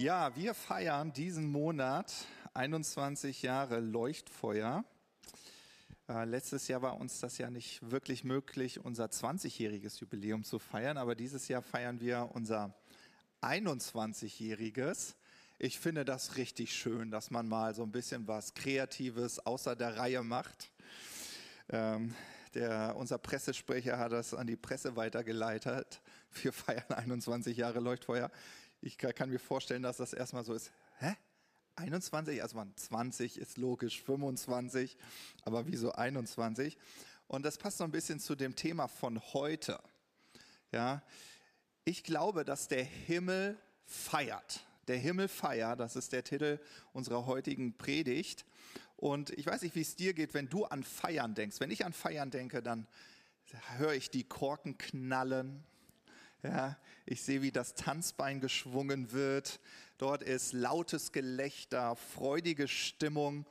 Ja, wir feiern diesen Monat 21 Jahre Leuchtfeuer. Äh, letztes Jahr war uns das ja nicht wirklich möglich, unser 20-jähriges Jubiläum zu feiern, aber dieses Jahr feiern wir unser 21-jähriges. Ich finde das richtig schön, dass man mal so ein bisschen was Kreatives außer der Reihe macht. Ähm, der, unser Pressesprecher hat das an die Presse weitergeleitet. Wir feiern 21 Jahre Leuchtfeuer. Ich kann mir vorstellen, dass das erstmal so ist. Hä? 21? Also man 20 ist logisch, 25, aber wieso 21? Und das passt so ein bisschen zu dem Thema von heute. Ja, ich glaube, dass der Himmel feiert. Der Himmel feiert, das ist der Titel unserer heutigen Predigt. Und ich weiß nicht, wie es dir geht, wenn du an Feiern denkst. Wenn ich an Feiern denke, dann höre ich die Korken knallen. Ja, ich sehe, wie das Tanzbein geschwungen wird. Dort ist lautes Gelächter, freudige Stimmung.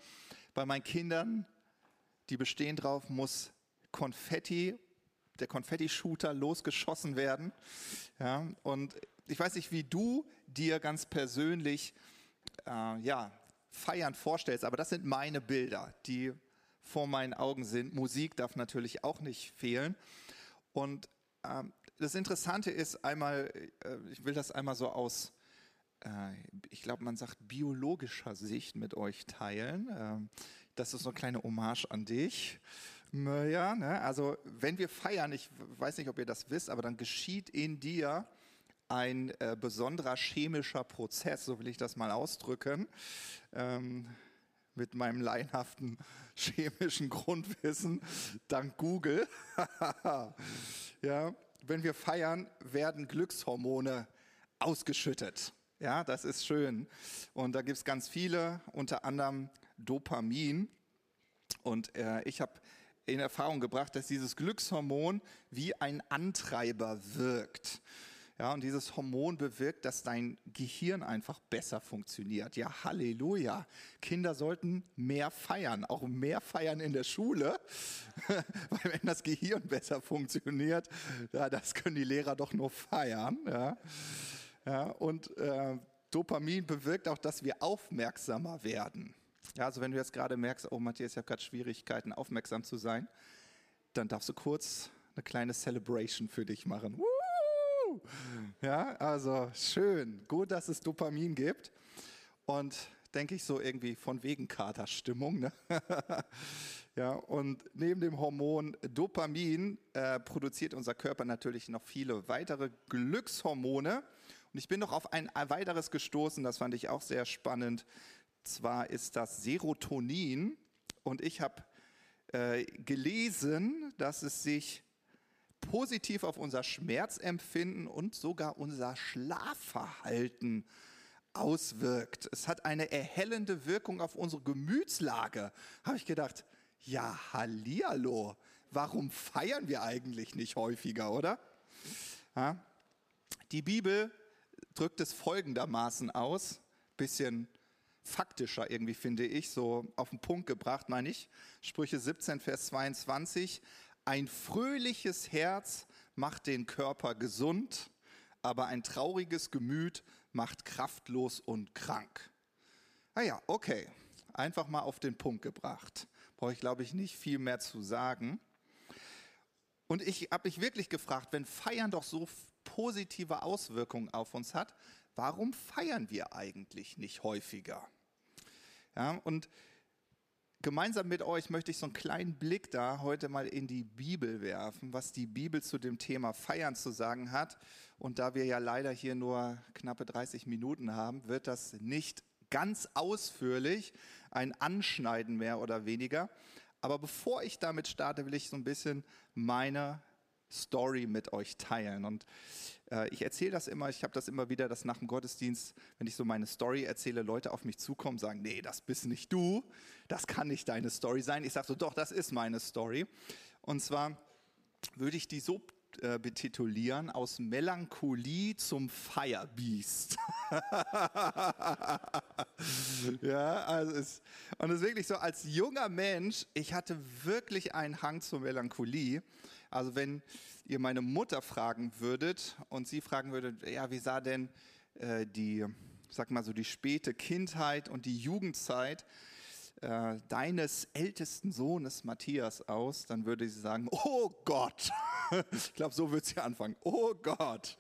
Bei meinen Kindern, die bestehen drauf, muss Konfetti, der Konfetti-Shooter losgeschossen werden. Ja, und ich weiß nicht, wie du dir ganz persönlich äh, ja, Feiern vorstellst, aber das sind meine Bilder, die vor meinen Augen sind. Musik darf natürlich auch nicht fehlen. Und ähm, das Interessante ist einmal, äh, ich will das einmal so aus, äh, ich glaube, man sagt biologischer Sicht mit euch teilen. Ähm, das ist so eine kleine Hommage an dich. Ja, ne? also wenn wir feiern, ich weiß nicht, ob ihr das wisst, aber dann geschieht in dir ein äh, besonderer chemischer Prozess, so will ich das mal ausdrücken, ähm, mit meinem laienhaften chemischen Grundwissen, dank Google. ja, wenn wir feiern, werden Glückshormone ausgeschüttet. Ja, das ist schön. Und da gibt's ganz viele, unter anderem Dopamin. Und äh, ich habe in Erfahrung gebracht, dass dieses Glückshormon wie ein Antreiber wirkt. Ja, und dieses Hormon bewirkt, dass dein Gehirn einfach besser funktioniert. Ja, Halleluja. Kinder sollten mehr feiern, auch mehr feiern in der Schule, weil wenn das Gehirn besser funktioniert, ja, das können die Lehrer doch nur feiern. Ja, ja und äh, Dopamin bewirkt auch, dass wir aufmerksamer werden. Ja, also wenn du jetzt gerade merkst, oh Matthias, ich habe gerade Schwierigkeiten, aufmerksam zu sein, dann darfst du kurz eine kleine Celebration für dich machen. Woo! Ja, also schön. Gut, dass es Dopamin gibt. Und denke ich so irgendwie von wegen Katerstimmung. Ne? ja, und neben dem Hormon Dopamin äh, produziert unser Körper natürlich noch viele weitere Glückshormone. Und ich bin noch auf ein weiteres gestoßen, das fand ich auch sehr spannend. Zwar ist das Serotonin. Und ich habe äh, gelesen, dass es sich positiv auf unser Schmerzempfinden und sogar unser Schlafverhalten auswirkt. Es hat eine erhellende Wirkung auf unsere Gemütslage. Habe ich gedacht, ja, hallihallo, warum feiern wir eigentlich nicht häufiger, oder? Ja? Die Bibel drückt es folgendermaßen aus, bisschen faktischer irgendwie finde ich, so auf den Punkt gebracht, meine ich. Sprüche 17, Vers 22. Ein fröhliches Herz macht den Körper gesund, aber ein trauriges Gemüt macht kraftlos und krank. Ah ja, okay. Einfach mal auf den Punkt gebracht. Brauche ich, glaube ich, nicht viel mehr zu sagen. Und ich habe mich wirklich gefragt, wenn Feiern doch so positive Auswirkungen auf uns hat, warum feiern wir eigentlich nicht häufiger? Ja, und Gemeinsam mit euch möchte ich so einen kleinen Blick da heute mal in die Bibel werfen, was die Bibel zu dem Thema Feiern zu sagen hat. Und da wir ja leider hier nur knappe 30 Minuten haben, wird das nicht ganz ausführlich ein Anschneiden mehr oder weniger. Aber bevor ich damit starte, will ich so ein bisschen meine Story mit euch teilen. Und äh, ich erzähle das immer, ich habe das immer wieder, dass nach dem Gottesdienst, wenn ich so meine Story erzähle, Leute auf mich zukommen, sagen, nee, das bist nicht du, das kann nicht deine Story sein. Ich sage so, doch, das ist meine Story. Und zwar würde ich die so äh, betitulieren, aus Melancholie zum Firebeast. ja, also es, und es ist wirklich so, als junger Mensch, ich hatte wirklich einen Hang zur Melancholie. Also wenn ihr meine Mutter fragen würdet und sie fragen würdet, ja, wie sah denn äh, die sag mal so, die späte Kindheit und die Jugendzeit äh, deines ältesten Sohnes Matthias aus, dann würde sie sagen, oh Gott. ich glaube, so würde sie anfangen. Oh Gott.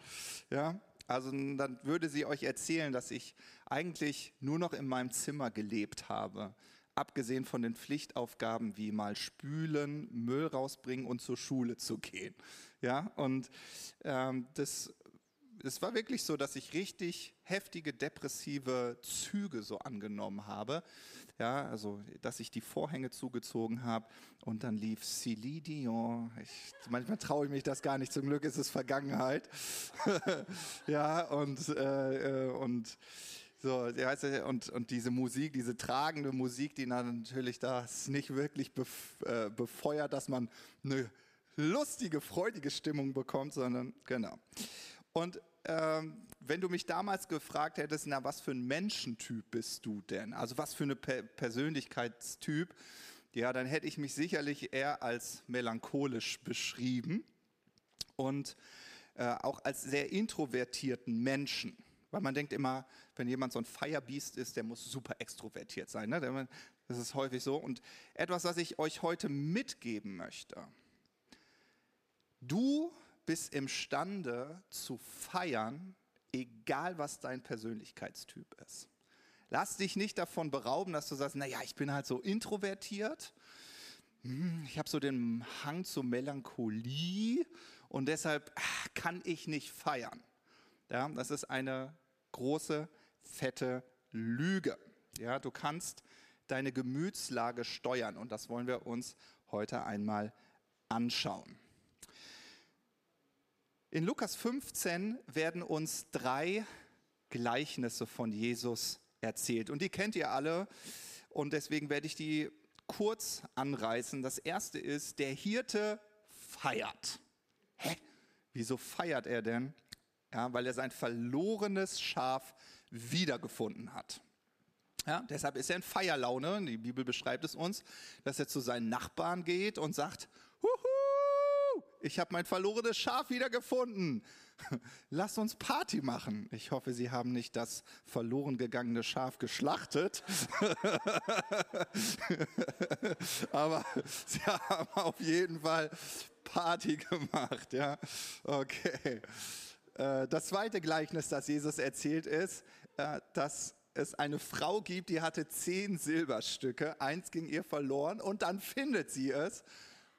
Ja, also dann würde sie euch erzählen, dass ich eigentlich nur noch in meinem Zimmer gelebt habe, abgesehen von den Pflichtaufgaben wie mal spülen, Müll rausbringen und zur Schule zu gehen. Ja, und ähm, das es war wirklich so, dass ich richtig heftige depressive Züge so angenommen habe. Ja, also, dass ich die Vorhänge zugezogen habe und dann lief Céline Dion. Ich, manchmal traue ich mich das gar nicht. Zum Glück ist es Vergangenheit. ja, und, äh, äh, und, so, und, und diese Musik, diese tragende Musik, die natürlich das nicht wirklich äh, befeuert, dass man eine lustige, freudige Stimmung bekommt, sondern genau. Und ähm, wenn du mich damals gefragt hättest, na, was für ein Menschentyp bist du denn? Also was für eine per Persönlichkeitstyp? Ja, dann hätte ich mich sicherlich eher als melancholisch beschrieben und äh, auch als sehr introvertierten Menschen. Weil man denkt immer, wenn jemand so ein Firebeast ist, der muss super extrovertiert sein. Ne? Das ist häufig so. Und etwas, was ich euch heute mitgeben möchte. Du bist imstande zu feiern, egal was dein Persönlichkeitstyp ist. Lass dich nicht davon berauben, dass du sagst, naja, ich bin halt so introvertiert, hm, ich habe so den Hang zur Melancholie und deshalb ah, kann ich nicht feiern. Ja, das ist eine große, fette Lüge. Ja, du kannst deine Gemütslage steuern und das wollen wir uns heute einmal anschauen. In Lukas 15 werden uns drei Gleichnisse von Jesus erzählt. Und die kennt ihr alle. Und deswegen werde ich die kurz anreißen. Das erste ist, der Hirte feiert. Hä? Wieso feiert er denn? Ja, weil er sein verlorenes Schaf wiedergefunden hat. Ja, deshalb ist er in Feierlaune. Die Bibel beschreibt es uns, dass er zu seinen Nachbarn geht und sagt, ich habe mein verlorenes Schaf wiedergefunden. Lass uns Party machen. Ich hoffe, Sie haben nicht das verloren gegangene Schaf geschlachtet. Aber Sie haben auf jeden Fall Party gemacht. Ja, okay. Äh, das zweite Gleichnis, das Jesus erzählt, ist, äh, dass es eine Frau gibt, die hatte zehn Silberstücke. Eins ging ihr verloren und dann findet sie es.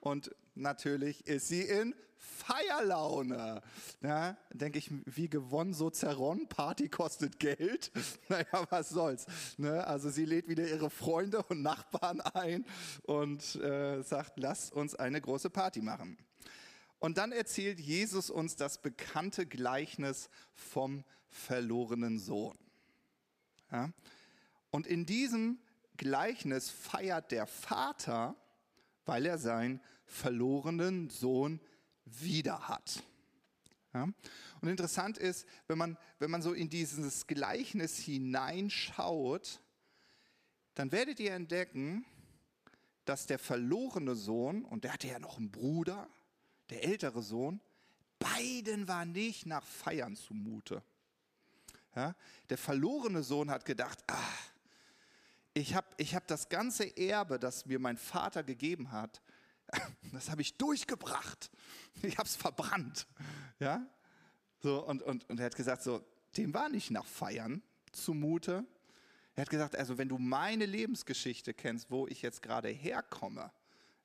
Und natürlich ist sie in Feierlaune. Ja, denke ich, wie gewonnen, so zerronnen. Party kostet Geld. Naja, was soll's. Ne? Also sie lädt wieder ihre Freunde und Nachbarn ein und äh, sagt, lasst uns eine große Party machen. Und dann erzählt Jesus uns das bekannte Gleichnis vom verlorenen Sohn. Ja? Und in diesem Gleichnis feiert der Vater, weil er seinen verlorenen Sohn wieder hat. Ja? Und interessant ist, wenn man, wenn man so in dieses Gleichnis hineinschaut, dann werdet ihr entdecken, dass der verlorene Sohn, und der hatte ja noch einen Bruder, der ältere Sohn, beiden war nicht nach Feiern zumute. Ja? Der verlorene Sohn hat gedacht, ach, ich habe ich hab das ganze Erbe, das mir mein Vater gegeben hat, das habe ich durchgebracht. Ich habe es verbrannt. Ja? So, und, und, und er hat gesagt, so, dem war nicht nach Feiern zumute. Er hat gesagt, also wenn du meine Lebensgeschichte kennst, wo ich jetzt gerade herkomme,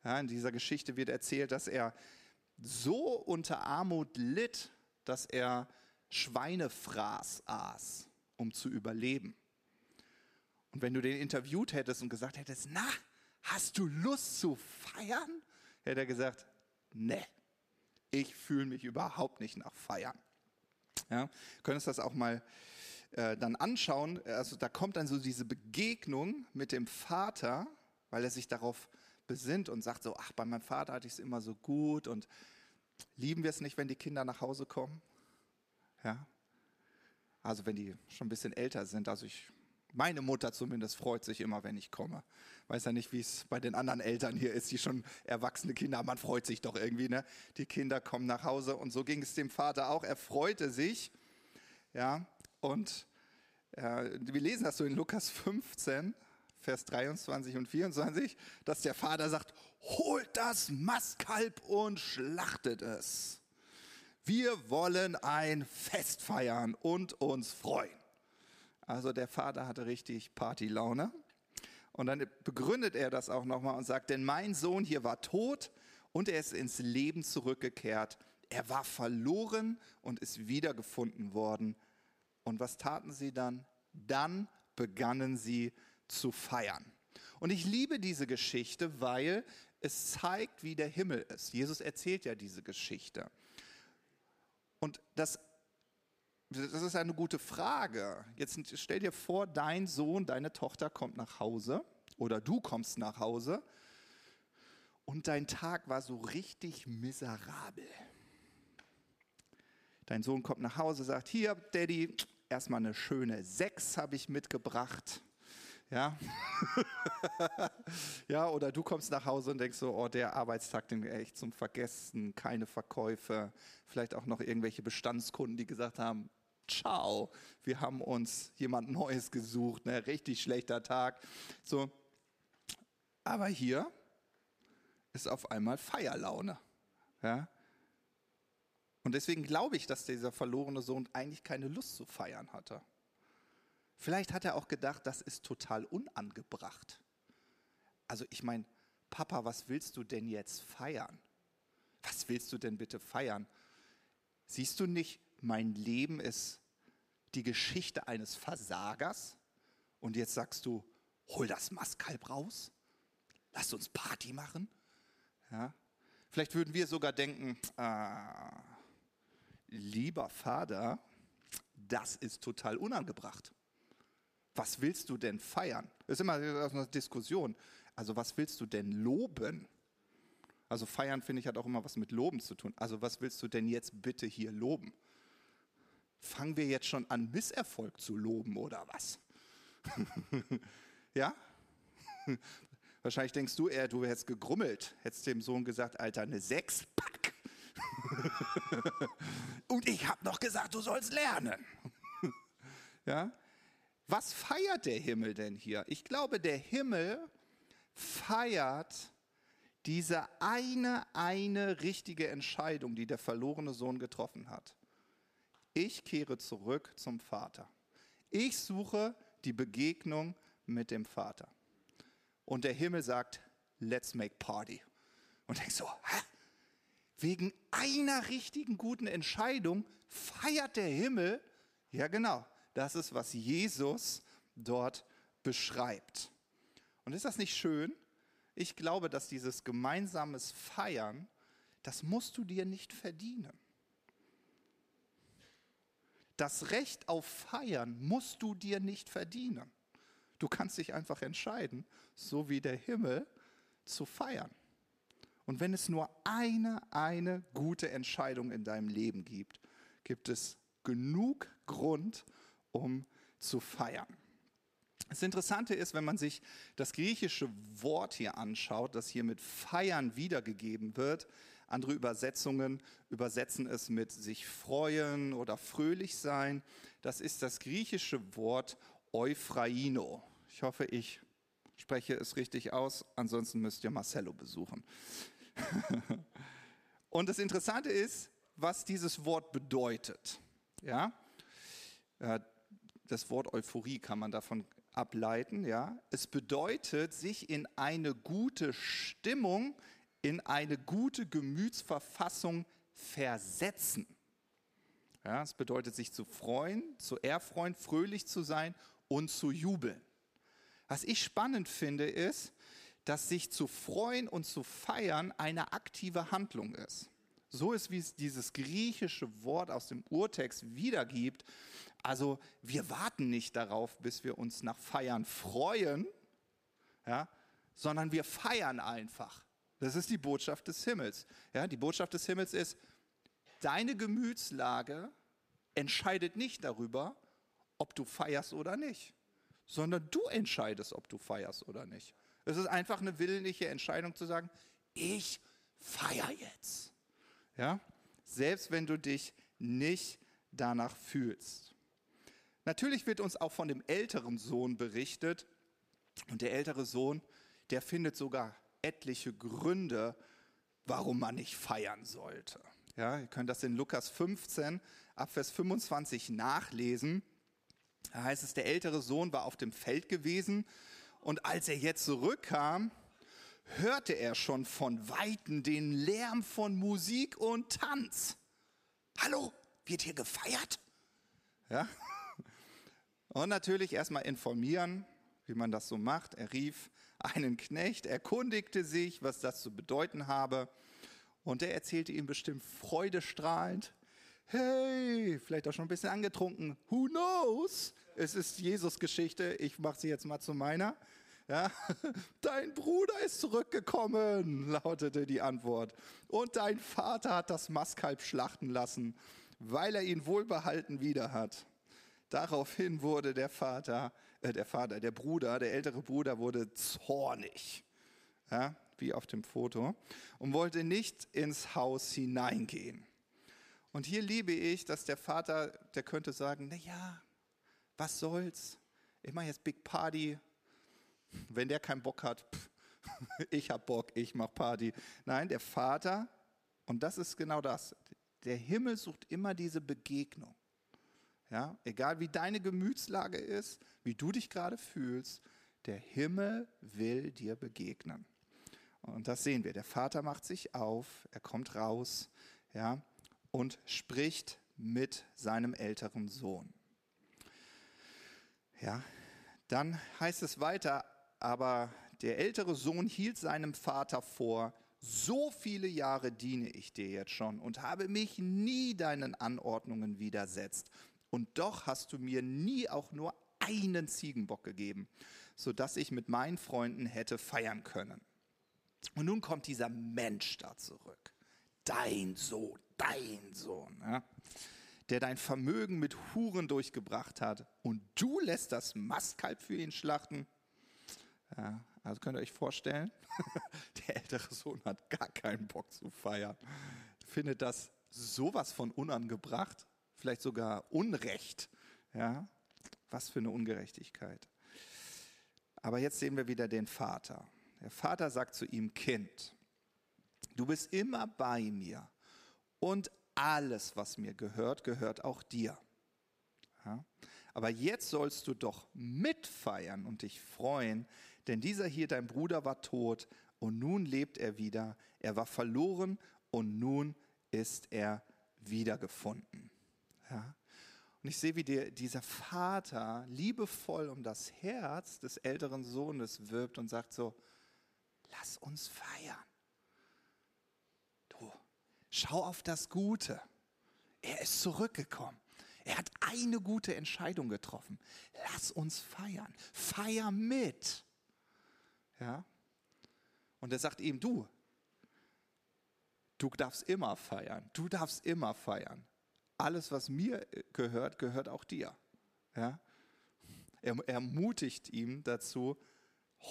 ja, in dieser Geschichte wird erzählt, dass er so unter Armut litt, dass er Schweinefraß aß, um zu überleben. Und wenn du den interviewt hättest und gesagt hättest, na, hast du Lust zu feiern? Hätte er gesagt, ne, ich fühle mich überhaupt nicht nach Feiern. Ja, uns das auch mal äh, dann anschauen. Also da kommt dann so diese Begegnung mit dem Vater, weil er sich darauf besinnt und sagt so, ach, bei meinem Vater hatte ich es immer so gut und lieben wir es nicht, wenn die Kinder nach Hause kommen? Ja. Also wenn die schon ein bisschen älter sind. Also ich meine Mutter zumindest freut sich immer, wenn ich komme. Weiß ja nicht, wie es bei den anderen Eltern hier ist, die schon erwachsene Kinder haben. Man freut sich doch irgendwie, ne? Die Kinder kommen nach Hause und so ging es dem Vater auch. Er freute sich, ja, und Äh, wir lesen das so in Lukas 15, Vers 23 und 24, dass der Vater sagt, holt das Mastkalb und schlachtet es. Wir wollen ein Fest feiern und uns freuen. Also der Vater hatte richtig Partylaune. Und dann begründet er das auch nochmal und sagt, denn mein Sohn hier war tot und er ist ins Leben zurückgekehrt. Er war verloren und ist wiedergefunden worden. Und was taten sie dann? Dann begannen sie zu feiern. Und ich liebe diese Geschichte, weil es zeigt, wie der Himmel ist. Jesus erzählt ja diese Geschichte. Und das, das ist eine gute Frage. Jetzt stell dir vor, dein Sohn, deine Tochter kommt nach Hause oder du kommst nach Hause und dein Tag war so richtig miserabel. Dein Sohn kommt nach Hause, sagt, hier, Daddy, erstmal eine schöne Sechs habe ich mitgebracht. Ja. ja, oder du kommst nach Hause und denkst so, oh, der Arbeitstag, den echt zum Vergessen, keine Verkäufe, vielleicht auch noch irgendwelche Bestandskunden, die gesagt haben, ciao, wir haben uns jemand Neues gesucht, ne, richtig schlechter Tag. So. Aber hier ist auf einmal Feierlaune. Ja. Und deswegen glaube ich, dass dieser verlorene Sohn eigentlich keine Lust zu feiern hatte. Vielleicht hat er auch gedacht, das ist total unangebracht. Also ich meine, Papa, was willst du denn jetzt feiern? Was willst du denn bitte feiern? Siehst du nicht, mein Leben ist die Geschichte eines Versagers und jetzt sagst du, hol das Mastkalb raus, lass uns Party machen. Ja? Vielleicht würden wir sogar denken, ah, lieber Vater, das ist total unangebracht. Was willst du denn feiern? Das ist immer eine Diskussion. Also was willst du denn loben? Also feiern, finde ich, hat auch immer was mit Loben zu tun. Also was willst du denn jetzt bitte hier loben? Fangen wir jetzt schon an, Misserfolg zu loben oder was? ja? Wahrscheinlich denkst du eher, du hättest gegrummelt, hättest dem Sohn gesagt, Alter, eine Sechs, pack. Und ich habe noch gesagt, du sollst lernen. ja? Was feiert der Himmel denn hier? Ich glaube, der Himmel feiert diese eine, eine richtige Entscheidung, die der verlorene Sohn getroffen hat. Ich kehre zurück zum Vater. Ich suche die Begegnung mit dem Vater. Und der Himmel sagt, let's make party. Und ich so, hä? Wegen einer richtigen guten Entscheidung feiert der Himmel. Ja, genau. Das ist, was Jesus dort beschreibt. Und ist das nicht schön? Ich glaube, dass dieses gemeinsames Feiern, das musst du dir nicht verdienen. Das Recht auf Feiern musst du dir nicht verdienen. Du kannst dich einfach entscheiden, so wie der Himmel, zu feiern. Und wenn es nur eine, eine gute Entscheidung in deinem Leben gibt, gibt es genug Grund, um zu feiern. Das Interessante ist, wenn man sich das griechische Wort hier anschaut, das hier mit feiern wiedergegeben wird, andere Übersetzungen übersetzen es mit sich freuen oder fröhlich sein. Das ist das griechische Wort Euphraino. Ich hoffe, ich spreche es richtig aus, ansonsten müsst ihr Marcello besuchen. Und das Interessante ist, was dieses Wort bedeutet. Ja? Äh, das Wort Euphorie kann man davon ableiten, ja. Es bedeutet, sich in eine gute Stimmung, in eine gute Gemütsverfassung versetzen. Ja, es bedeutet, sich zu freuen, zu erfreuen, fröhlich zu sein und zu jubeln. Was ich spannend finde, ist, dass sich zu freuen und zu feiern eine aktive Handlung ist. So ist, wie es dieses griechische Wort aus dem Urtext wiedergibt. Also wir warten nicht darauf, bis wir uns nach Feiern freuen, ja, sondern wir feiern einfach. Das ist die Botschaft des Himmels. Ja, die Botschaft des Himmels ist, deine Gemütslage entscheidet nicht darüber, ob du feierst oder nicht, sondern du entscheidest, ob du feierst oder nicht. Es ist einfach eine willentliche Entscheidung zu sagen, ich feiere jetzt. Ja? Selbst wenn du dich nicht danach fühlst. Natürlich wird uns auch von dem älteren Sohn berichtet. Und der ältere Sohn, der findet sogar etliche Gründe, warum man nicht feiern sollte. Ja, ihr könnt das in Lukas 15 ab Vers 25 nachlesen. Da heißt es, der ältere Sohn war auf dem Feld gewesen und als er jetzt zurückkam, hörte er schon von Weitem den Lärm von Musik und Tanz. Hallo, wird hier gefeiert? Ja. Und natürlich erstmal informieren, wie man das so macht. Er rief einen Knecht, erkundigte sich, was das zu bedeuten habe. Und er erzählte ihm bestimmt freudestrahlend, hey, vielleicht auch schon ein bisschen angetrunken, who knows? Es ist Jesus-Geschichte, ich mache sie jetzt mal zu meiner. Ja, dein Bruder ist zurückgekommen, lautete die Antwort. Und dein Vater hat das Mastkalb schlachten lassen, weil er ihn wohlbehalten wieder hat. Daraufhin wurde der Vater, äh, der Vater, der Bruder, der ältere Bruder wurde zornig, ja, wie auf dem Foto, und wollte nicht ins Haus hineingehen. Und hier liebe ich, dass der Vater, der könnte sagen, na ja, was soll's? Ich mache jetzt Big Party. Wenn der keinen Bock hat, pff, ich hab Bock, ich mach Party. Nein, der Vater, und das ist genau das, der Himmel sucht immer diese Begegnung. Ja, egal wie deine Gemütslage ist, wie du dich gerade fühlst, der Himmel will dir begegnen. Und das sehen wir. Der Vater macht sich auf, er kommt raus, ja, und spricht mit seinem älteren Sohn. Ja, dann heißt es weiter, aber der ältere Sohn hielt seinem Vater vor, so viele Jahre diene ich dir jetzt schon und habe mich nie deinen Anordnungen widersetzt. Und doch hast du mir nie auch nur einen Ziegenbock gegeben, sodass ich mit meinen Freunden hätte feiern können. Und nun kommt dieser Mensch da zurück. Dein Sohn, dein Sohn, ja, der dein Vermögen mit Huren durchgebracht hat und du lässt das Mastkalb für ihn schlachten. Ja, also könnt ihr euch vorstellen, der ältere Sohn hat gar keinen Bock zu feiern, findet das sowas von unangebracht, vielleicht sogar Unrecht. Ja, was für eine Ungerechtigkeit. Aber jetzt sehen wir wieder den Vater. Der Vater sagt zu ihm, Kind, du bist immer bei mir und alles, was mir gehört, gehört auch dir. Ja? Aber jetzt sollst du doch mitfeiern und dich freuen, denn dieser hier, dein Bruder, war tot und nun lebt er wieder. Er war verloren und nun ist er wiedergefunden. Ja? Und ich sehe, wie der, dieser Vater liebevoll um das Herz des älteren Sohnes wirbt und sagt so, lass uns feiern. Schau auf das Gute. Er ist zurückgekommen. Er hat eine gute Entscheidung getroffen. Lass uns feiern. Feier mit. Ja? Und er sagt ihm, du, du darfst immer feiern. Du darfst immer feiern. Alles, was mir gehört, gehört auch dir. Ja? Er ermutigt ihn dazu,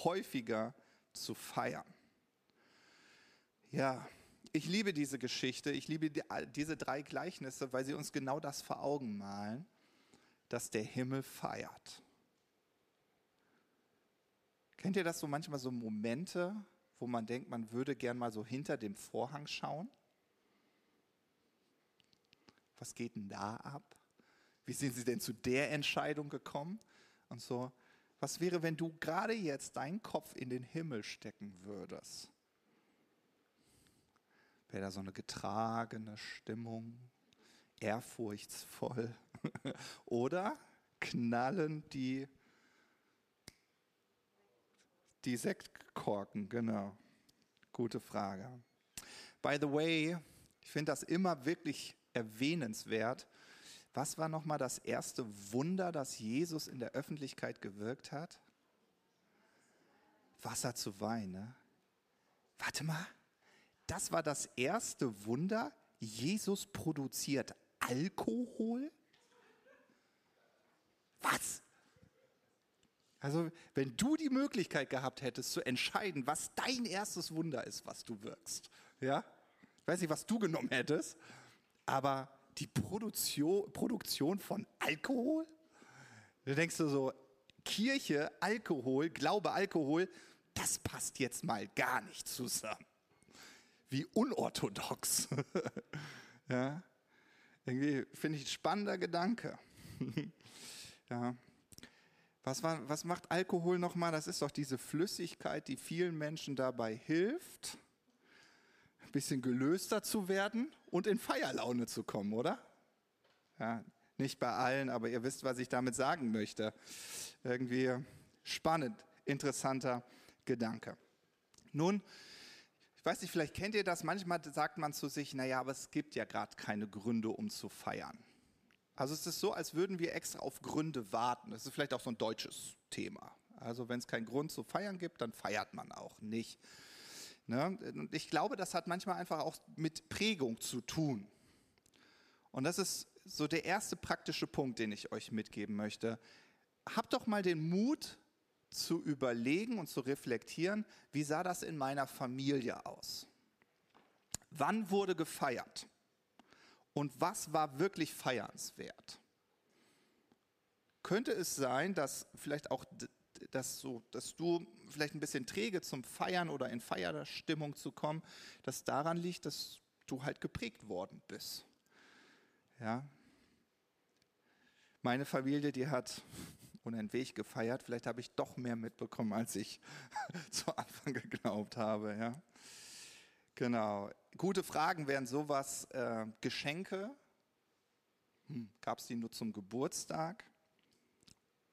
häufiger zu feiern. Ja, ich liebe diese Geschichte, ich liebe die, diese drei Gleichnisse, weil sie uns genau das vor Augen malen, dass der Himmel feiert. Kennt ihr das so manchmal so Momente, wo man denkt, man würde gern mal so hinter dem Vorhang schauen? Was geht denn da ab? Wie sind Sie denn zu der Entscheidung gekommen? Und so, was wäre, wenn du gerade jetzt deinen Kopf in den Himmel stecken würdest? wäre da so eine getragene Stimmung, ehrfurchtsvoll. Oder knallen die, die Sektkorken, genau. Gute Frage. By the way, ich finde das immer wirklich erwähnenswert. Was war nochmal das erste Wunder, das Jesus in der Öffentlichkeit gewirkt hat? Wasser zu Wein, ne? Warte mal, das war das erste Wunder. Jesus produziert Alkohol? Was? Also, wenn du die Möglichkeit gehabt hättest zu entscheiden, was dein erstes Wunder ist, was du wirkst, ja? Ich weiß nicht, was du genommen hättest, aber die Produktion, von Alkohol? Du denkst du so, Kirche, Alkohol, Glaube, Alkohol, das passt jetzt mal gar nicht zusammen. Wie unorthodox. ja, irgendwie finde ich ein spannender Gedanke. ja. Was, war, was macht Alkohol nochmal? Das ist doch diese Flüssigkeit, die vielen Menschen dabei hilft, bisschen gelöster zu werden und in Feierlaune zu kommen, oder? Ja, nicht bei allen, aber ihr wisst, was ich damit sagen möchte. Irgendwie spannend, interessanter Gedanke. Nun, ich weiß nicht, vielleicht kennt ihr das, manchmal sagt man zu sich, naja, aber es gibt ja gerade keine Gründe, um zu feiern. Also es ist so, als würden wir extra auf Gründe warten. Das ist vielleicht auch so ein deutsches Thema. Also wenn es keinen Grund zu feiern gibt, dann feiert man auch nicht. Ne? Und ich glaube, das hat manchmal einfach auch mit Prägung zu tun. Und das ist so der erste praktische Punkt, den ich euch mitgeben möchte. Habt doch mal den Mut zu überlegen und zu reflektieren, wie sah das in meiner Familie aus? Wann wurde gefeiert? Und was war wirklich feiernswert? Könnte es sein, dass vielleicht auch dass, so, dass du vielleicht ein bisschen träge zum Feiern oder in Feierstimmung zu kommen, dass daran liegt, dass du halt geprägt worden bist. Ja. Meine Familie, die hat unentwegt gefeiert. Vielleicht habe ich doch mehr mitbekommen, als ich zu Anfang geglaubt habe. Ja. Genau. Gute Fragen wären sowas, äh, Geschenke. Hm, Gab es die nur zum Geburtstag?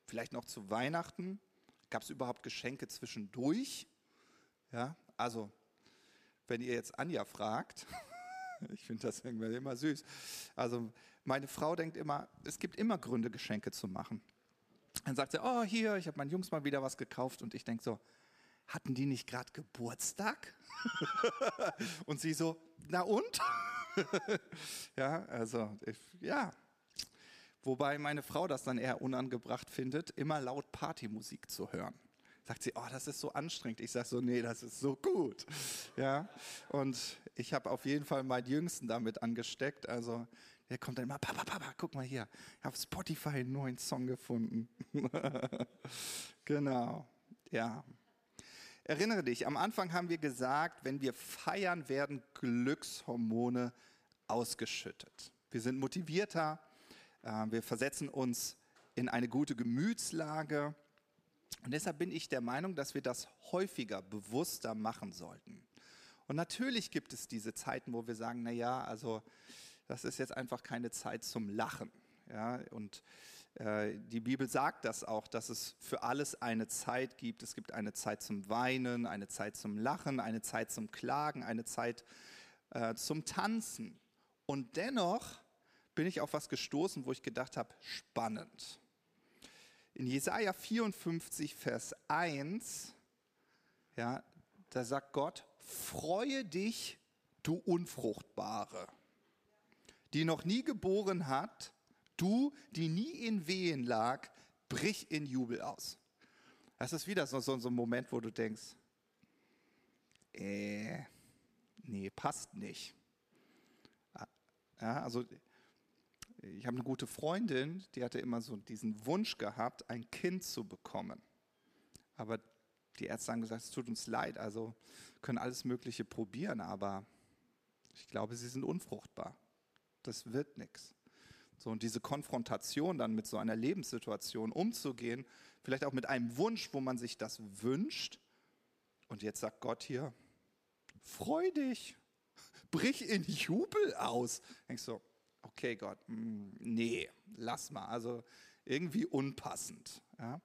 Vielleicht noch zu Weihnachten? Gab es überhaupt Geschenke zwischendurch? Ja, also, wenn ihr jetzt Anja fragt, ich finde das irgendwie immer süß. Also, meine Frau denkt immer, es gibt immer Gründe, Geschenke zu machen. Dann sagt sie, oh, hier, ich habe meinen Jungs mal wieder was gekauft. Und ich denke so, hatten die nicht gerade Geburtstag? und sie so, na und? ja, also, ich, ja. Wobei meine Frau das dann eher unangebracht findet, immer laut Partymusik zu hören. Sagt sie, oh, das ist so anstrengend. Ich sage so, nee, das ist so gut. Ja, und ich habe auf jeden Fall meinen Jüngsten damit angesteckt. Also der kommt dann immer, Papa, Papa, guck mal hier, ich habe Spotify einen neuen Song gefunden. genau, ja. Erinnere dich, am Anfang haben wir gesagt, wenn wir feiern, werden Glückshormone ausgeschüttet. Wir sind motivierter, wir versetzen uns in eine gute Gemütslage. Und deshalb bin ich der Meinung, dass wir das häufiger, bewusster machen sollten. Und natürlich gibt es diese Zeiten, wo wir sagen, na ja, also das ist jetzt einfach keine Zeit zum Lachen. Ja, und äh, die Bibel sagt das auch, dass es für alles eine Zeit gibt. Es gibt eine Zeit zum Weinen, eine Zeit zum Lachen, eine Zeit zum Klagen, eine Zeit äh, zum Tanzen. Und dennoch bin ich auf was gestoßen, wo ich gedacht habe, spannend. In Jesaja 54, Vers 1, ja, da sagt Gott, freue dich, du Unfruchtbare die noch nie geboren hat, du, die nie in Wehen lag, brich in Jubel aus. Das ist wieder so, so, so ein Moment, wo du denkst, äh, nee, passt nicht. Ja, also ich habe eine gute Freundin, die hatte immer so diesen Wunsch gehabt, ein Kind zu bekommen. Aber die Ärzte haben gesagt, es tut uns leid, also können alles Mögliche probieren, aber ich glaube, sie sind unfruchtbar das wird nichts. So, und diese Konfrontation dann mit so einer Lebenssituation umzugehen, vielleicht auch mit einem Wunsch, wo man sich das wünscht. Und jetzt sagt Gott hier, freu dich, brich in Jubel aus. Denkst du, okay Gott, mm, nee, lass mal, also irgendwie unpassend. Ja?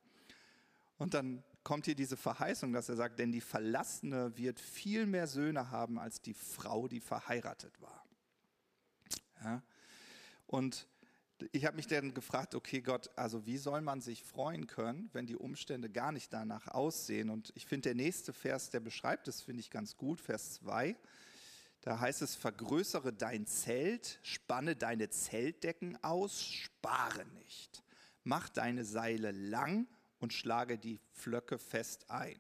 Und dann kommt hier diese Verheißung, dass er sagt, denn die Verlassene wird viel mehr Söhne haben als die Frau, die verheiratet war. Ja? Und ich habe mich dann gefragt, okay Gott, also wie soll man sich freuen können, wenn die Umstände gar nicht danach aussehen? Und ich finde, der nächste Vers, der beschreibt das, finde ich ganz gut, Vers 2. Da heißt es, vergrößere dein Zelt, spanne deine Zeltdecken aus, spare nicht. Mach deine Seile lang und schlage die Flöcke fest ein.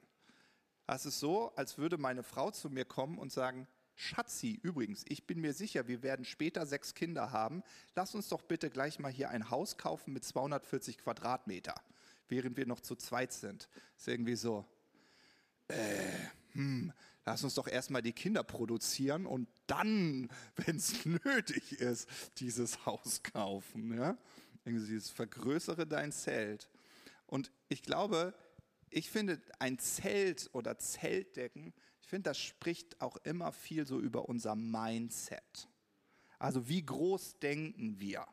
Das ist so, als würde meine Frau zu mir kommen und sagen, Schatzi, übrigens, ich bin mir sicher, wir werden später sechs Kinder haben. Lass uns doch bitte gleich mal hier ein Haus kaufen mit 240 Quadratmeter, während wir noch zu zweit sind. Ist irgendwie so, äh, hm, lass uns doch erstmal die Kinder produzieren und dann, wenn es nötig ist, dieses Haus kaufen. Ja? Irgendwie dieses vergrößere dein Zelt. Und ich glaube, ich finde ein Zelt oder Zeltdecken, ich finde, das spricht auch immer viel so über unser Mindset. Also wie groß denken wir?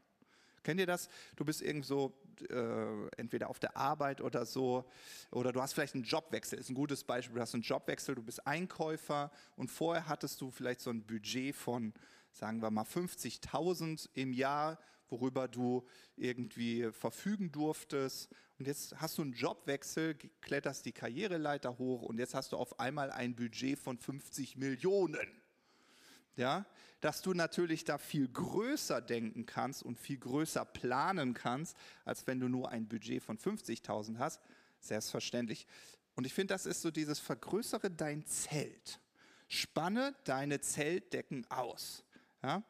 Kennt ihr das? Du bist irgendwo äh, entweder auf der Arbeit oder so, oder du hast vielleicht einen Jobwechsel. Ist ein gutes Beispiel. Du hast einen Jobwechsel, du bist Einkäufer und vorher hattest du vielleicht so ein Budget von, sagen wir mal, 50.000 im Jahr, worüber du irgendwie verfügen durftest. Und jetzt hast du einen Jobwechsel, kletterst die Karriereleiter hoch und jetzt hast du auf einmal ein Budget von 50 Millionen. Ja, dass du natürlich da viel größer denken kannst und viel größer planen kannst, als wenn du nur ein Budget von 50.000 hast. Selbstverständlich. Und ich finde, das ist so dieses Vergrößere dein Zelt. Spanne deine Zeltdecken aus. Ja?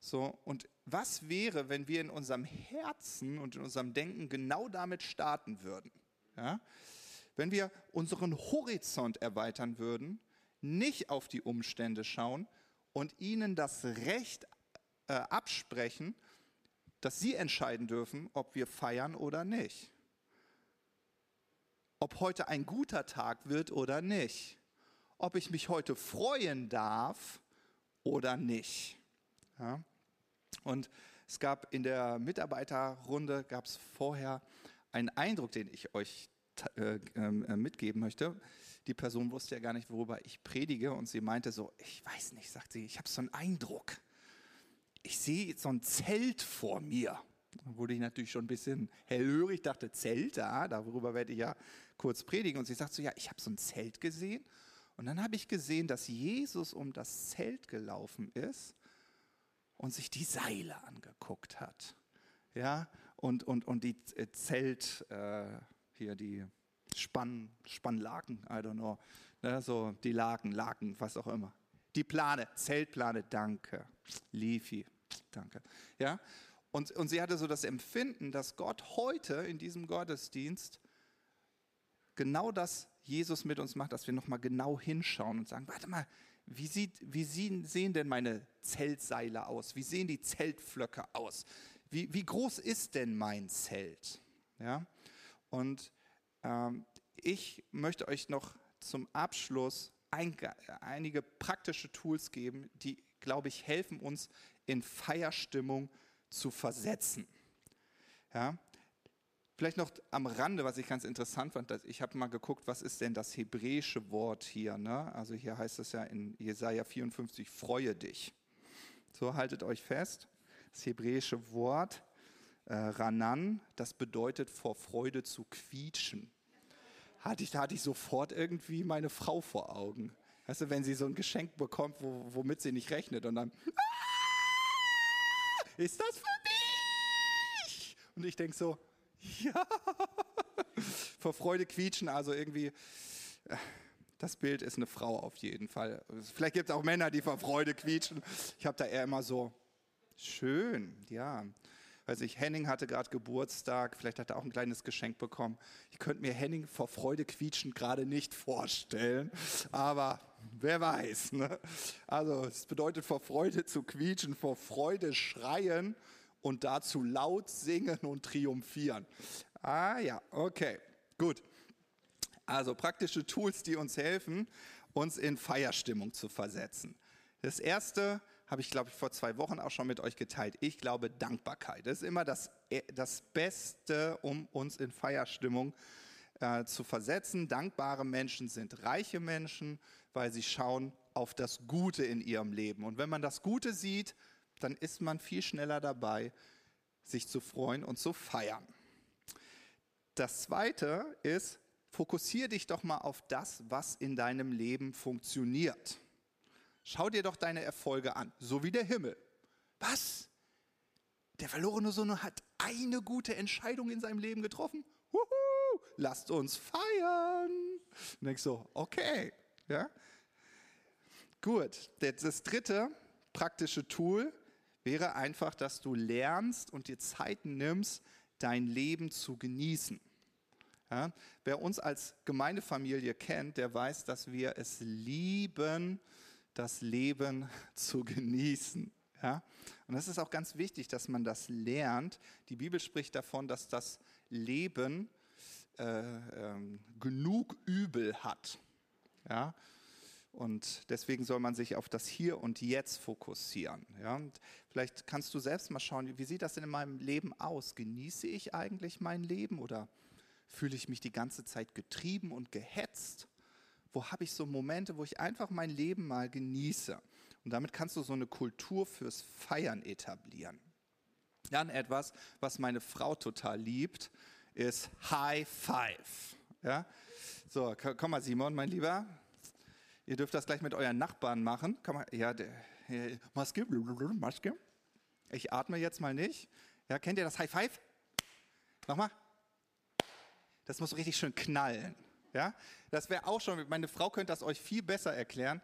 So, und was wäre, wenn wir in unserem Herzen und in unserem Denken genau damit starten würden? Ja? Wenn wir unseren Horizont erweitern würden, nicht auf die Umstände schauen, und ihnen das Recht äh, absprechen, dass sie entscheiden dürfen, ob wir feiern oder nicht. Ob heute ein guter Tag wird oder nicht. Ob ich mich heute freuen darf oder nicht. Ja? Und es gab in der Mitarbeiterrunde, gab es vorher einen Eindruck, den ich euch äh, ähm, äh, mitgeben möchte die Person wusste ja gar nicht, worüber ich predige und sie meinte so, ich weiß nicht, sagt sie, ich habe so einen Eindruck. Ich sehe so ein Zelt vor mir. Da wurde ich natürlich schon ein bisschen hellhörig, dachte, Zelt, ah, darüber werde ich ja kurz predigen. Und sie sagt so, ja, ich habe so ein Zelt gesehen. Und dann habe ich gesehen, dass Jesus um das Zelt gelaufen ist und sich die Seile angeguckt hat. Ja, und, und, und die Zelt, äh, hier die Spann, Spannlaken, I don't know. Ne, so die Laken, Laken, was auch immer. Die Plane, Zeltplane, danke. Liefi, danke. Ja? Und, und sie hatte so das Empfinden, dass Gott heute in diesem Gottesdienst genau das Jesus mit uns macht, dass wir nochmal genau hinschauen und sagen, warte mal, wie, sieht, wie sehen denn meine Zeltseile aus? Wie sehen die Zeltflöcke aus? Wie, wie groß ist denn mein Zelt? Ja? Und ich möchte euch noch zum Abschluss einige praktische Tools geben, die, glaube ich, helfen uns in Feierstimmung zu versetzen. Ja? Vielleicht noch am Rande, was ich ganz interessant fand, ich habe mal geguckt, was ist denn das hebräische Wort hier? Ne? Also hier heißt es ja in Jesaja 54, freue dich. So haltet euch fest. Das hebräische Wort äh, Ranan, das bedeutet vor Freude zu quietschen hatte ich, da hatte ich sofort irgendwie meine Frau vor Augen. Weißt du, wenn sie so ein Geschenk bekommt, wo, womit sie nicht rechnet und dann, ah, ist das für mich? Und ich denke so, ja, vor Freude quietschen, also irgendwie, äh, das Bild ist eine Frau auf jeden Fall. Vielleicht gibt es auch Männer, die vor Freude quietschen. Ich habe da eher immer so, schön, ja weiß ich, Henning hatte gerade Geburtstag, vielleicht hat er auch ein kleines Geschenk bekommen. Ich könnte mir Henning vor Freude quietschend gerade nicht vorstellen, aber wer weiß. Ne? Also es bedeutet vor Freude zu quietschen, vor Freude schreien und dazu laut singen und triumphieren. Ah ja, okay, gut. Also praktische Tools, die uns helfen, uns in Feierstimmung zu versetzen. Das erste, habe ich, glaube ich, vor zwei Wochen auch schon mit euch geteilt. Ich glaube, Dankbarkeit. Ist immer das, äh, das Beste, um uns in Feierstimmung äh, zu versetzen. Dankbare Menschen sind reiche Menschen, weil sie schauen auf das Gute in ihrem Leben. Und wenn man das Gute sieht, dann ist man viel schneller dabei, sich zu freuen und zu feiern. Das Zweite ist, fokussiere dich doch mal auf das, was in deinem Leben funktioniert. Schau dir doch deine Erfolge an, so wie der Himmel. Was? Der verlorene Sohn hat eine gute Entscheidung in seinem Leben getroffen? Wuhu, lasst uns feiern. Und denkst so, okay, ja. Gut, das dritte praktische Tool wäre einfach, dass du lernst und dir Zeit nimmst, dein Leben zu genießen. Ja, wer uns als Gemeindefamilie kennt, der weiß, dass wir es lieben, das Leben zu genießen. Ja? Und das ist auch ganz wichtig, dass man das lernt. Die Bibel spricht davon, dass das Leben äh, äh, genug Übel hat. Ja? Und deswegen soll man sich auf das Hier und Jetzt fokussieren. Ja? Und vielleicht kannst du selbst mal schauen, wie sieht das denn in meinem Leben aus? Genieße ich eigentlich mein Leben oder fühle ich mich die ganze Zeit getrieben und gehetzt? Wo habe ich so Momente, wo ich einfach mein Leben mal genieße? Und damit kannst du so eine Kultur fürs Feiern etablieren. Dann etwas, was meine Frau total liebt, ist High Five. Ja? So, komm mal, Simon, mein Lieber. Ihr dürft das gleich mit euren Nachbarn machen. Komm mal, ja, Maske, Maske. Ich atme jetzt mal nicht. Ja, kennt ihr das High Five? Nochmal. Das muss richtig schön knallen. Ja, das wäre auch schon, meine Frau könnte das euch viel besser erklären.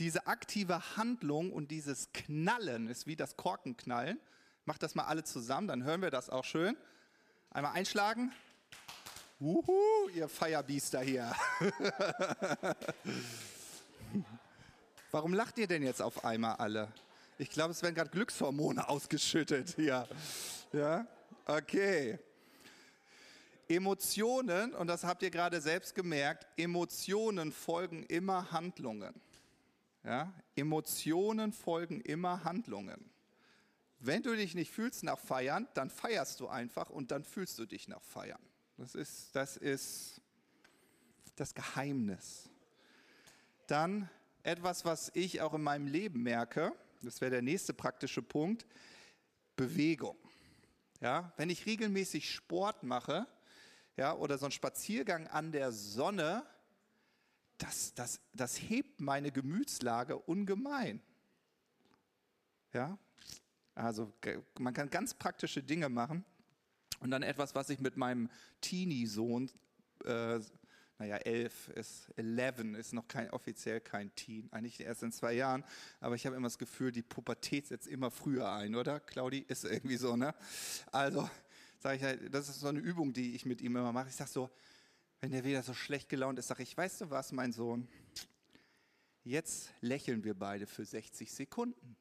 Diese aktive Handlung und dieses Knallen ist wie das Korkenknallen. Macht das mal alle zusammen, dann hören wir das auch schön. Einmal einschlagen. Wuhu, ihr Feierbiester hier. Warum lacht ihr denn jetzt auf einmal alle? Ich glaube, es werden gerade Glückshormone ausgeschüttet hier. Ja, okay. Emotionen, und das habt ihr gerade selbst gemerkt, Emotionen folgen immer Handlungen. Ja? Emotionen folgen immer Handlungen. Wenn du dich nicht fühlst nach Feiern, dann feierst du einfach und dann fühlst du dich nach Feiern. Das ist das, ist das Geheimnis. Dann etwas, was ich auch in meinem Leben merke, das wäre der nächste praktische Punkt, Bewegung. Ja, wenn ich regelmäßig Sport mache, ja, oder so einen Spaziergang an der Sonne, das, das, das hebt meine Gemütslage ungemein. Ja, also man kann ganz praktische Dinge machen. Und dann etwas, was ich mit meinem Teenie-Sohn äh, naja, elf ist, 11 ist noch kein, offiziell kein Teen, eigentlich erst in zwei Jahren, aber ich habe immer das Gefühl, die Pubertät setzt immer früher ein, oder? Claudi, ist irgendwie so, ne? Also, sage ich halt, das ist so eine Übung, die ich mit ihm immer mache. Ich sage so, wenn der wieder so schlecht gelaunt ist, sage ich, weißt du was, mein Sohn? Jetzt lächeln wir beide für 60 Sekunden.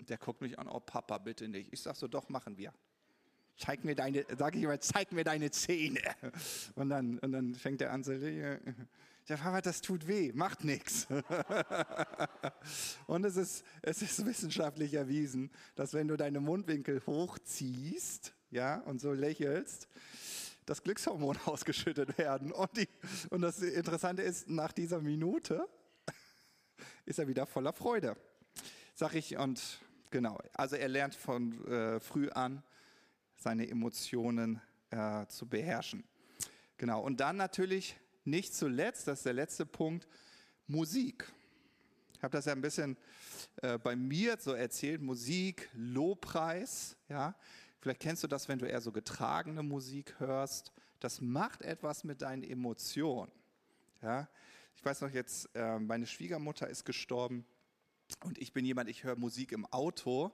Der guckt mich an, oh Papa, bitte nicht. Ich sage so, doch, machen wir zeig mir deine, sage ich immer, zeig mir deine Zähne. Und dann, und dann fängt er an so, ja, Papa, das tut weh, macht nichts. Und es ist, es ist wissenschaftlich erwiesen, dass wenn du deine Mundwinkel hochziehst, ja, und so lächelst, dass Glückshormone ausgeschüttet werden. Und, die, und das Interessante ist, nach dieser Minute ist er wieder voller Freude. Sag ich, und genau, also er lernt von äh, früh an, seine Emotionen äh, zu beherrschen. Genau, und dann natürlich nicht zuletzt, das ist der letzte Punkt, Musik. Ich habe das ja ein bisschen äh, bei mir so erzählt, Musik, Lobpreis, ja. Vielleicht kennst du das, wenn du eher so getragene Musik hörst. Das macht etwas mit deinen Emotionen. Ja. Ich weiß noch jetzt, äh, meine Schwiegermutter ist gestorben und ich bin jemand, ich höre Musik im Auto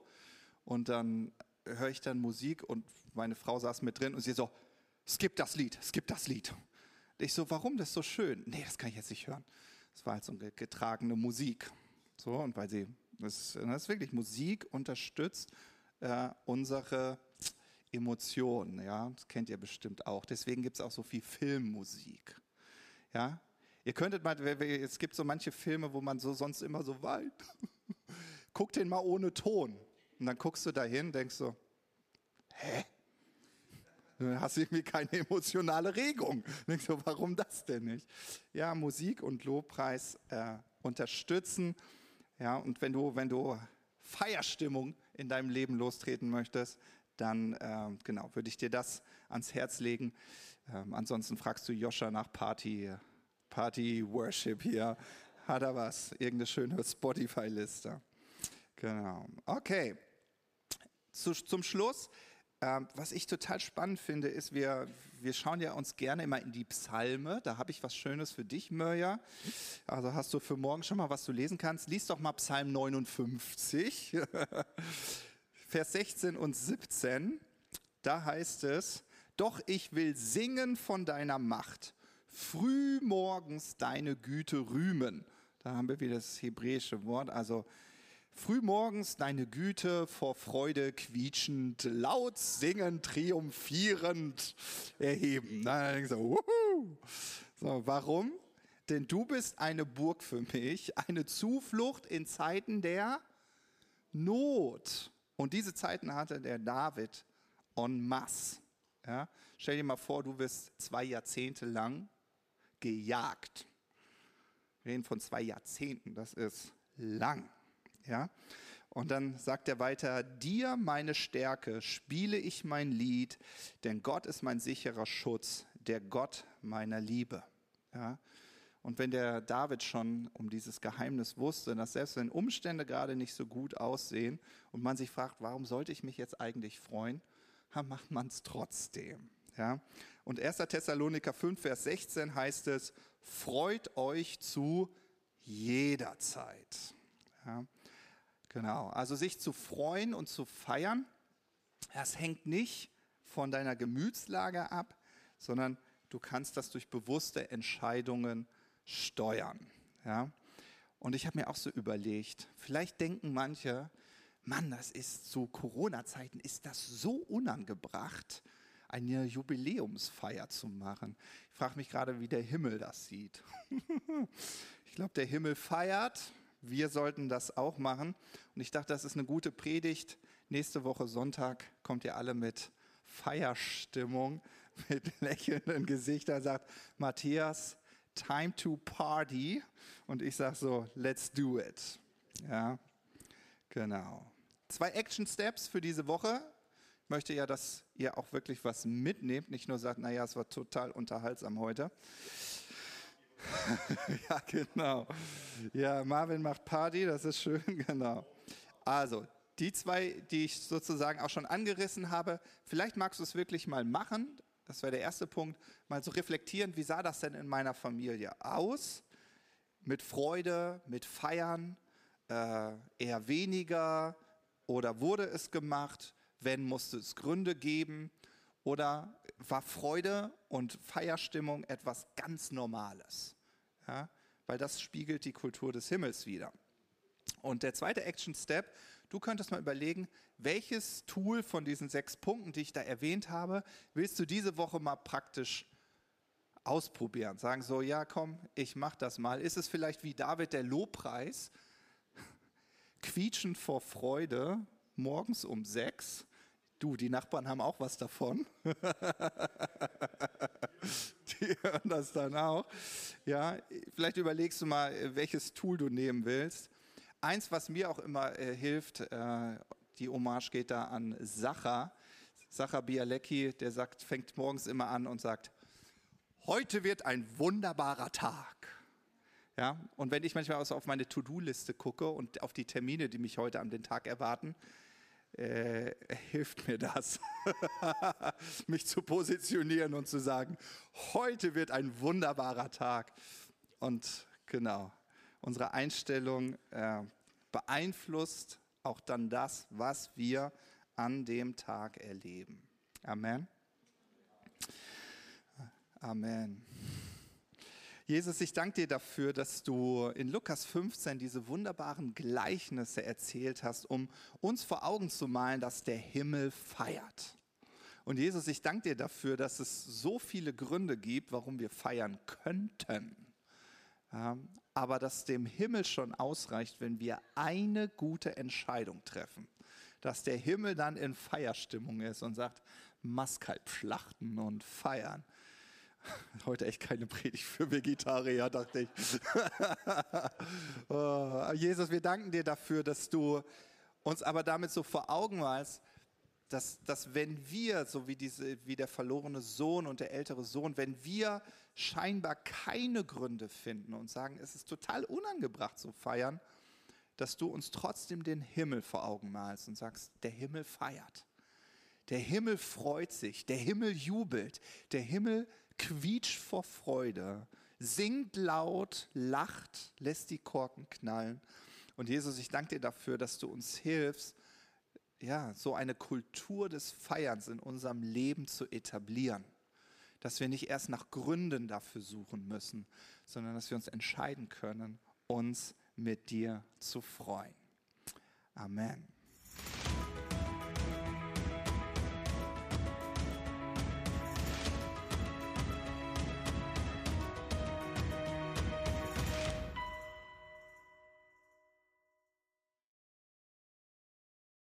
und dann höre ich dann Musik und meine Frau saß mit drin und sie so, skip das Lied, skip das Lied. Und ich so, warum, das ist so schön. Nee, das kann ich jetzt nicht hören. Das war halt so eine getragene Musik. So, und weil sie, das, das ist wirklich, Musik unterstützt äh, unsere Emotionen, ja, das kennt ihr bestimmt auch. Deswegen gibt es auch so viel Filmmusik, ja. Ihr könntet mal, es gibt so manche Filme, wo man so sonst immer so weint. Guckt den mal ohne Ton. Und dann guckst du dahin, denkst so, hä? Du hast irgendwie keine emotionale Regung. Denkst du, warum das denn nicht? Ja, Musik und Lobpreis äh, unterstützen. Ja, und wenn du, wenn du Feierstimmung in deinem Leben lostreten möchtest, dann äh, genau, würde ich dir das ans Herz legen. Ähm, ansonsten fragst du Joscha nach Party, Party Worship hier. Hat er was? Irgendeine schöne Spotify-Liste. Genau. Okay zu, zum Schluss Ähm, was ich total spannend finde, ist, wir, wir schauen ja uns gerne immer in die Psalme. Da habe ich was Schönes für dich, Mörja. Also hast du für morgen schon mal was du lesen kannst. Lies doch mal Psalm 59, Vers 16 und 17. Da heißt es, doch ich will singen von deiner Macht, früh morgens deine Güte rühmen. Da haben wir wieder das hebräische Wort, also Frühmorgens deine Güte vor Freude quietschend, laut singend, triumphierend erheben. Dann so, so, warum? Denn du bist eine Burg für mich, eine Zuflucht in Zeiten der Not. Und diese Zeiten hatte der David en masse. Ja? Stell dir mal vor, du wirst zwei Jahrzehnte lang gejagt. Wir reden von zwei Jahrzehnten, das ist lang. Ja? Und dann sagt er weiter, dir meine Stärke spiele ich mein Lied, denn Gott ist mein sicherer Schutz, der Gott meiner Liebe. Ja? Und wenn der David schon um dieses Geheimnis wusste, dass selbst wenn Umstände gerade nicht so gut aussehen und man sich fragt, warum sollte ich mich jetzt eigentlich freuen, macht man es trotzdem. Ja? Und 1. Thessaloniker 5, Vers 16 heißt es, freut euch zu jeder Zeit. Ja? Genau, also sich zu freuen und zu feiern, das hängt nicht von deiner Gemütslage ab, sondern du kannst das durch bewusste Entscheidungen steuern. Ja? Und ich habe mir auch so überlegt, vielleicht denken manche, Mann, das ist zu Corona-Zeiten, ist das so unangebracht, eine Jubiläumsfeier zu machen. Ich frage mich gerade, wie der Himmel das sieht. ich glaube, der Himmel feiert, wir sollten das auch machen. Und ich dachte, das ist eine gute Predigt. Nächste Woche Sonntag kommt ihr alle mit Feierstimmung, mit lächelnden Gesichtern, sagt Matthias, time to party. Und ich sage so, let's do it. Ja, genau. Zwei Action Steps für diese Woche. Ich möchte ja, dass ihr auch wirklich was mitnehmt, nicht nur sagt, naja, es war total unterhaltsam heute. ja, genau. Ja, Marvin macht Party, das ist schön, genau. Also, die zwei, die ich sozusagen auch schon angerissen habe, vielleicht magst du es wirklich mal machen. Das wäre der erste Punkt. Mal so reflektieren, wie sah das denn in meiner Familie aus? Mit Freude, mit Feiern, äh, eher weniger oder wurde es gemacht? Wenn musste es Gründe geben? Oder war Freude und Feierstimmung etwas ganz Normales? Ja, weil das spiegelt die Kultur des Himmels wider. Und der zweite Action Step, du könntest mal überlegen, welches Tool von diesen sechs Punkten, die ich da erwähnt habe, willst du diese Woche mal praktisch ausprobieren? Sagen so, ja komm, ich mach das mal. Ist es vielleicht wie David der Lobpreis, quietschend vor Freude, morgens um sechs? Du, die Nachbarn haben auch was davon. die hören das dann auch. Ja, vielleicht überlegst du mal, welches Tool du nehmen willst. Eins, was mir auch immer äh, hilft, äh, die Hommage geht da an Sacha. Sacha Bialecki, der sagt, fängt morgens immer an und sagt, heute wird ein wunderbarer Tag. Ja, und wenn ich manchmal auf meine To-Do-Liste gucke und auf die Termine, die mich heute an den Tag erwarten, äh, hilft mir das, mich zu positionieren und zu sagen, heute wird ein wunderbarer Tag. Und genau, unsere Einstellung äh, beeinflusst auch dann das, was wir an dem Tag erleben. Amen. Amen. Jesus, ich danke dir dafür, dass du in Lukas 15 diese wunderbaren Gleichnisse erzählt hast, um uns vor Augen zu malen, dass der Himmel feiert. Und Jesus, ich danke dir dafür, dass es so viele Gründe gibt, warum wir feiern könnten. aber dass dem Himmel schon ausreicht, wenn wir eine gute Entscheidung treffen. Dass der Himmel dann in Feierstimmung ist und sagt, Maskalb schlachten und feiern. Heute echt keine Predigt für Vegetarier, dachte ich. oh, Jesus, wir danken dir dafür, dass du uns aber damit so vor Augen malst, dass, dass wenn wir, so wie, diese, wie der verlorene Sohn und der ältere Sohn, wenn wir scheinbar keine Gründe finden und sagen, es ist total unangebracht zu feiern, dass du uns trotzdem den Himmel vor Augen malst und sagst, der Himmel feiert. Der Himmel freut sich, der Himmel jubelt, der Himmel quietscht vor Freude, singt laut, lacht, lässt die Korken knallen. Und Jesus, ich danke dir dafür, dass du uns hilfst, ja, so eine Kultur des Feierns in unserem Leben zu etablieren. Dass wir nicht erst nach Gründen dafür suchen müssen, sondern dass wir uns entscheiden können, uns mit dir zu freuen. Amen.